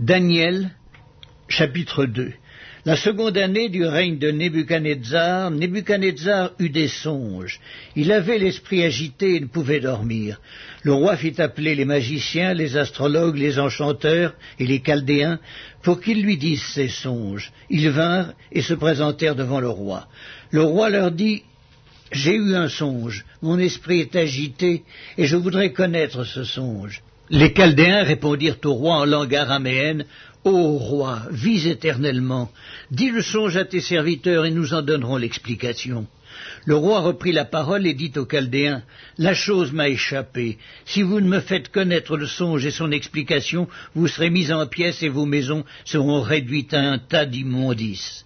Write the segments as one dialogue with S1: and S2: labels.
S1: Daniel, chapitre 2 La seconde année du règne de Nebuchadnezzar, Nebuchadnezzar eut des songes. Il avait l'esprit agité et ne pouvait dormir. Le roi fit appeler les magiciens, les astrologues, les enchanteurs et les chaldéens pour qu'ils lui disent ses songes. Ils vinrent et se présentèrent devant le roi. Le roi leur dit J'ai eu un songe, mon esprit est agité et je voudrais connaître ce songe. Les Chaldéens répondirent au roi en langue araméenne Ô roi, vis éternellement, dis le songe à tes serviteurs et nous en donnerons l'explication. Le roi reprit la parole et dit aux Chaldéens La chose m'a échappé. Si vous ne me faites connaître le songe et son explication, vous serez mis en pièces et vos maisons seront réduites à un tas d'immondices.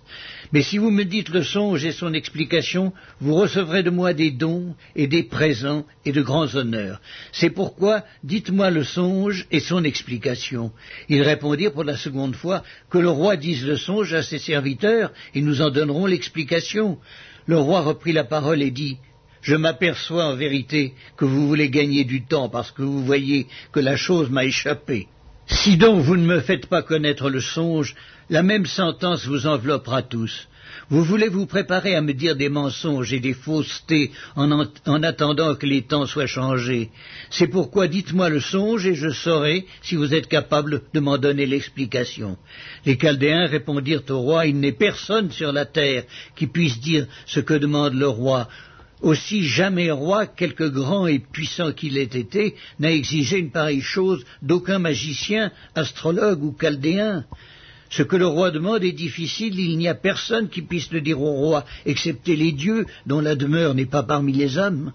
S1: Mais si vous me dites le songe et son explication, vous recevrez de moi des dons et des présents et de grands honneurs. C'est pourquoi dites-moi le songe et son explication. Ils répondirent pour la seconde fois que le roi dise le songe à ses serviteurs et nous en donnerons l'explication. Le roi reprit la parole et dit je m'aperçois en vérité que vous voulez gagner du temps parce que vous voyez que la chose m'a échappé. Si donc vous ne me faites pas connaître le songe, la même sentence vous enveloppera tous. Vous voulez vous préparer à me dire des mensonges et des faussetés en, en attendant que les temps soient changés. C'est pourquoi dites-moi le songe et je saurai si vous êtes capable de m'en donner l'explication. Les Chaldéens répondirent au roi, Il n'est personne sur la terre qui puisse dire ce que demande le roi. Aussi jamais roi, quelque grand et puissant qu'il ait été, n'a exigé une pareille chose d'aucun magicien, astrologue ou chaldéen. Ce que le roi demande est difficile, il n'y a personne qui puisse le dire au roi, excepté les dieux, dont la demeure n'est pas parmi les hommes.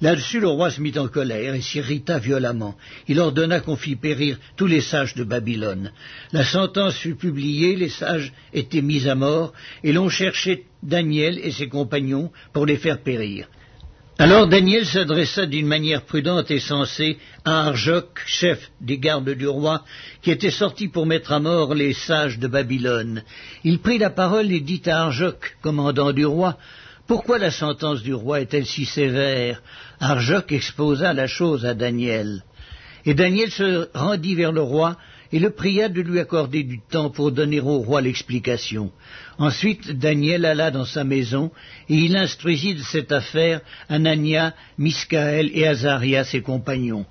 S1: Là-dessus, le roi se mit en colère et s'irrita violemment. Il ordonna qu'on fît périr tous les sages de Babylone. La sentence fut publiée, les sages étaient mis à mort, et l'on cherchait Daniel et ses compagnons pour les faire périr. Alors Daniel s'adressa d'une manière prudente et sensée à Arjoc, chef des gardes du roi, qui était sorti pour mettre à mort les sages de Babylone. Il prit la parole et dit à Arjoc, commandant du roi, pourquoi la sentence du roi est-elle si sévère? Arjoc exposa la chose à Daniel. Et Daniel se rendit vers le roi et le pria de lui accorder du temps pour donner au roi l'explication. Ensuite, Daniel alla dans sa maison et il instruisit de cette affaire Anania, Miscaël et Azaria, ses compagnons,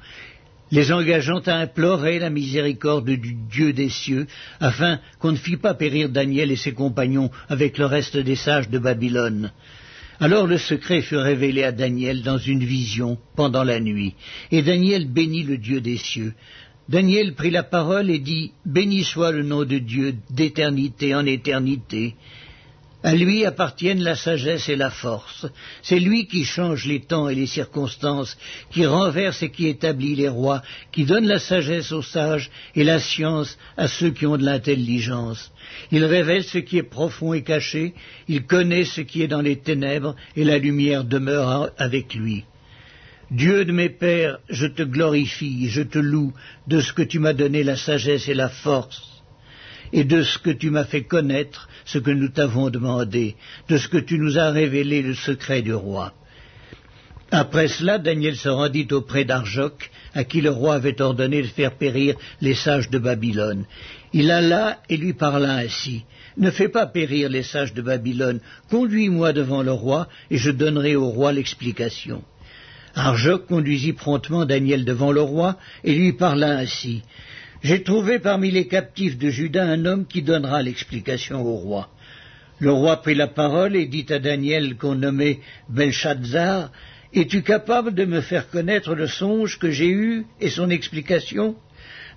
S1: les engageant à implorer la miséricorde du Dieu des cieux, afin qu'on ne fît pas périr Daniel et ses compagnons avec le reste des sages de Babylone. Alors le secret fut révélé à Daniel dans une vision pendant la nuit, et Daniel bénit le Dieu des cieux. Daniel prit la parole et dit, Béni soit le nom de Dieu d'éternité en éternité. À lui appartiennent la sagesse et la force. C'est lui qui change les temps et les circonstances, qui renverse et qui établit les rois, qui donne la sagesse aux sages et la science à ceux qui ont de l'intelligence. Il révèle ce qui est profond et caché, il connaît ce qui est dans les ténèbres, et la lumière demeure avec lui. Dieu de mes pères, je te glorifie, je te loue de ce que tu m'as donné la sagesse et la force et de ce que tu m'as fait connaître, ce que nous t'avons demandé, de ce que tu nous as révélé le secret du roi. Après cela, Daniel se rendit auprès d'Arjoc, à qui le roi avait ordonné de faire périr les sages de Babylone. Il alla et lui parla ainsi. Ne fais pas périr les sages de Babylone, conduis-moi devant le roi, et je donnerai au roi l'explication. Arjoc conduisit promptement Daniel devant le roi, et lui parla ainsi. J'ai trouvé parmi les captifs de Juda un homme qui donnera l'explication au roi. Le roi prit la parole et dit à Daniel qu'on nommait Belshazzar, Es-tu capable de me faire connaître le songe que j'ai eu et son explication?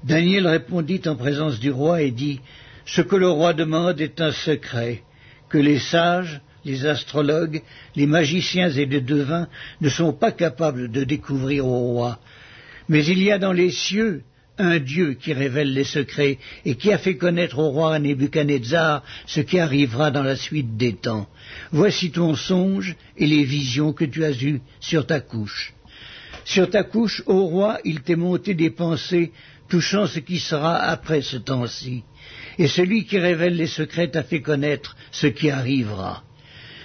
S1: Daniel répondit en présence du roi et dit Ce que le roi demande est un secret, que les sages, les astrologues, les magiciens et les devins ne sont pas capables de découvrir au roi. Mais il y a dans les cieux un Dieu qui révèle les secrets et qui a fait connaître au roi Nebuchadnezzar ce qui arrivera dans la suite des temps. Voici ton songe et les visions que tu as eues sur ta couche. Sur ta couche, ô roi, il t'est monté des pensées touchant ce qui sera après ce temps-ci. Et celui qui révèle les secrets t'a fait connaître ce qui arrivera.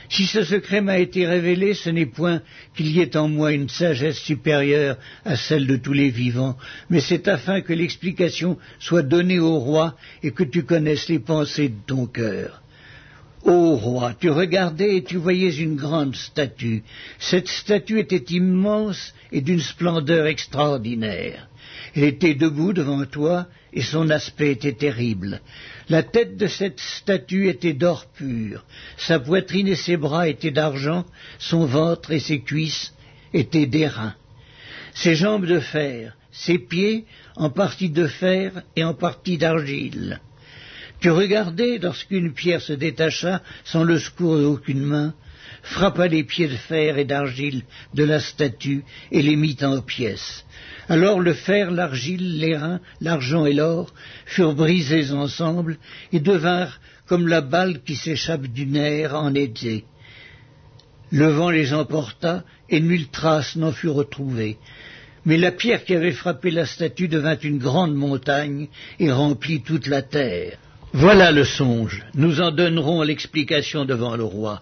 S1: Si ce secret m'a été révélé, ce n'est point qu'il y ait en moi une sagesse supérieure à celle de tous les vivants, mais c'est afin que l'explication soit donnée au roi et que tu connaisses les pensées de ton cœur. Ô roi, tu regardais et tu voyais une grande statue. Cette statue était immense et d'une splendeur extraordinaire. Elle était debout devant toi, et son aspect était terrible. La tête de cette statue était d'or pur, sa poitrine et ses bras étaient d'argent, son ventre et ses cuisses étaient d'airain. Ses jambes de fer, ses pieds en partie de fer et en partie d'argile. Tu regardais lorsqu'une pierre se détacha sans le secours d'aucune main, frappa les pieds de fer et d'argile de la statue et les mit en pièces. Alors le fer, l'argile, l'airain, l'argent et l'or furent brisés ensemble et devinrent comme la balle qui s'échappe du nerf en été. Le vent les emporta et nulle trace n'en fut retrouvée. Mais la pierre qui avait frappé la statue devint une grande montagne et remplit toute la terre. Voilà le songe. Nous en donnerons l'explication devant le roi.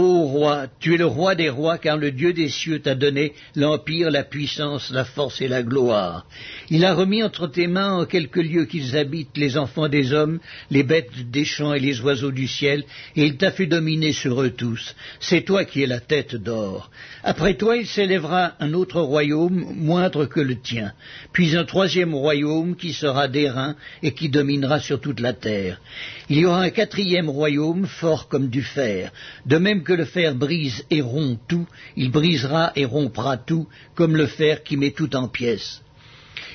S1: Ô roi, tu es le roi des rois, car le Dieu des cieux t'a donné l'empire, la puissance, la force et la gloire. Il a remis entre tes mains en quelques lieux qu'ils habitent les enfants des hommes, les bêtes des champs et les oiseaux du ciel, et il t'a fait dominer sur eux tous. C'est toi qui es la tête d'or. Après toi, il s'élèvera un autre royaume, moindre que le tien, puis un troisième royaume qui sera d'airain et qui dominera sur toute la terre. Il y aura un quatrième royaume, fort comme du fer, de même que le fer brise et rompt tout, il brisera et rompra tout, comme le fer qui met tout en pièces.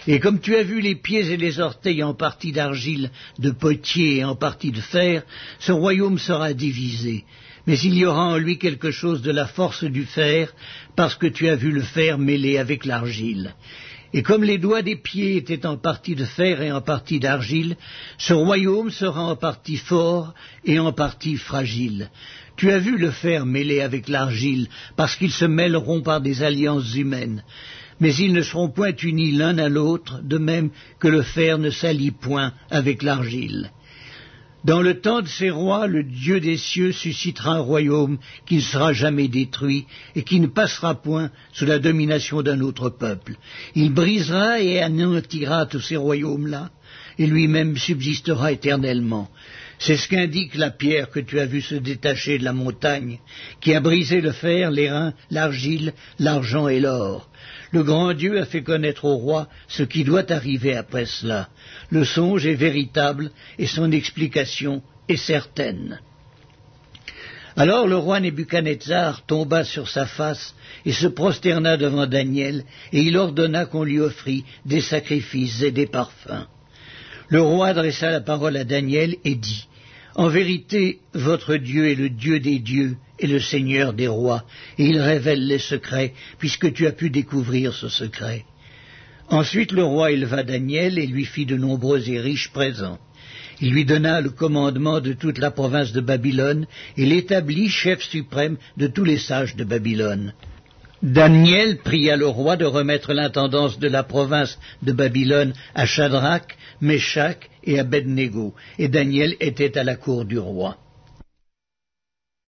S1: Et comme tu as vu les pieds et les orteils en partie d'argile, de potier et en partie de fer, ce royaume sera divisé. Mais il y aura en lui quelque chose de la force du fer, parce que tu as vu le fer mêlé avec l'argile. Et comme les doigts des pieds étaient en partie de fer et en partie d'argile, ce royaume sera en partie fort et en partie fragile. Tu as vu le fer mêlé avec l'argile, parce qu'ils se mêleront par des alliances humaines. Mais ils ne seront point unis l'un à l'autre, de même que le fer ne s'allie point avec l'argile. Dans le temps de ces rois, le Dieu des cieux suscitera un royaume qui ne sera jamais détruit et qui ne passera point sous la domination d'un autre peuple. Il brisera et anéantira tous ces royaumes-là, et lui-même subsistera éternellement. C'est ce qu'indique la pierre que tu as vue se détacher de la montagne, qui a brisé le fer, l'airain, l'argile, l'argent et l'or. Le grand Dieu a fait connaître au roi ce qui doit arriver après cela. Le songe est véritable et son explication est certaine. Alors le roi Nebuchadnezzar tomba sur sa face et se prosterna devant Daniel, et il ordonna qu'on lui offrît des sacrifices et des parfums. Le roi adressa la parole à Daniel et dit En vérité, votre Dieu est le Dieu des dieux et le Seigneur des rois, et il révèle les secrets, puisque tu as pu découvrir ce secret. Ensuite le roi éleva Daniel et lui fit de nombreux et riches présents. Il lui donna le commandement de toute la province de Babylone et l'établit chef suprême de tous les sages de Babylone. Daniel pria le roi de remettre l'intendance de la province de Babylone à Shadrach, Meshach et Abednego, et Daniel était à la cour du roi.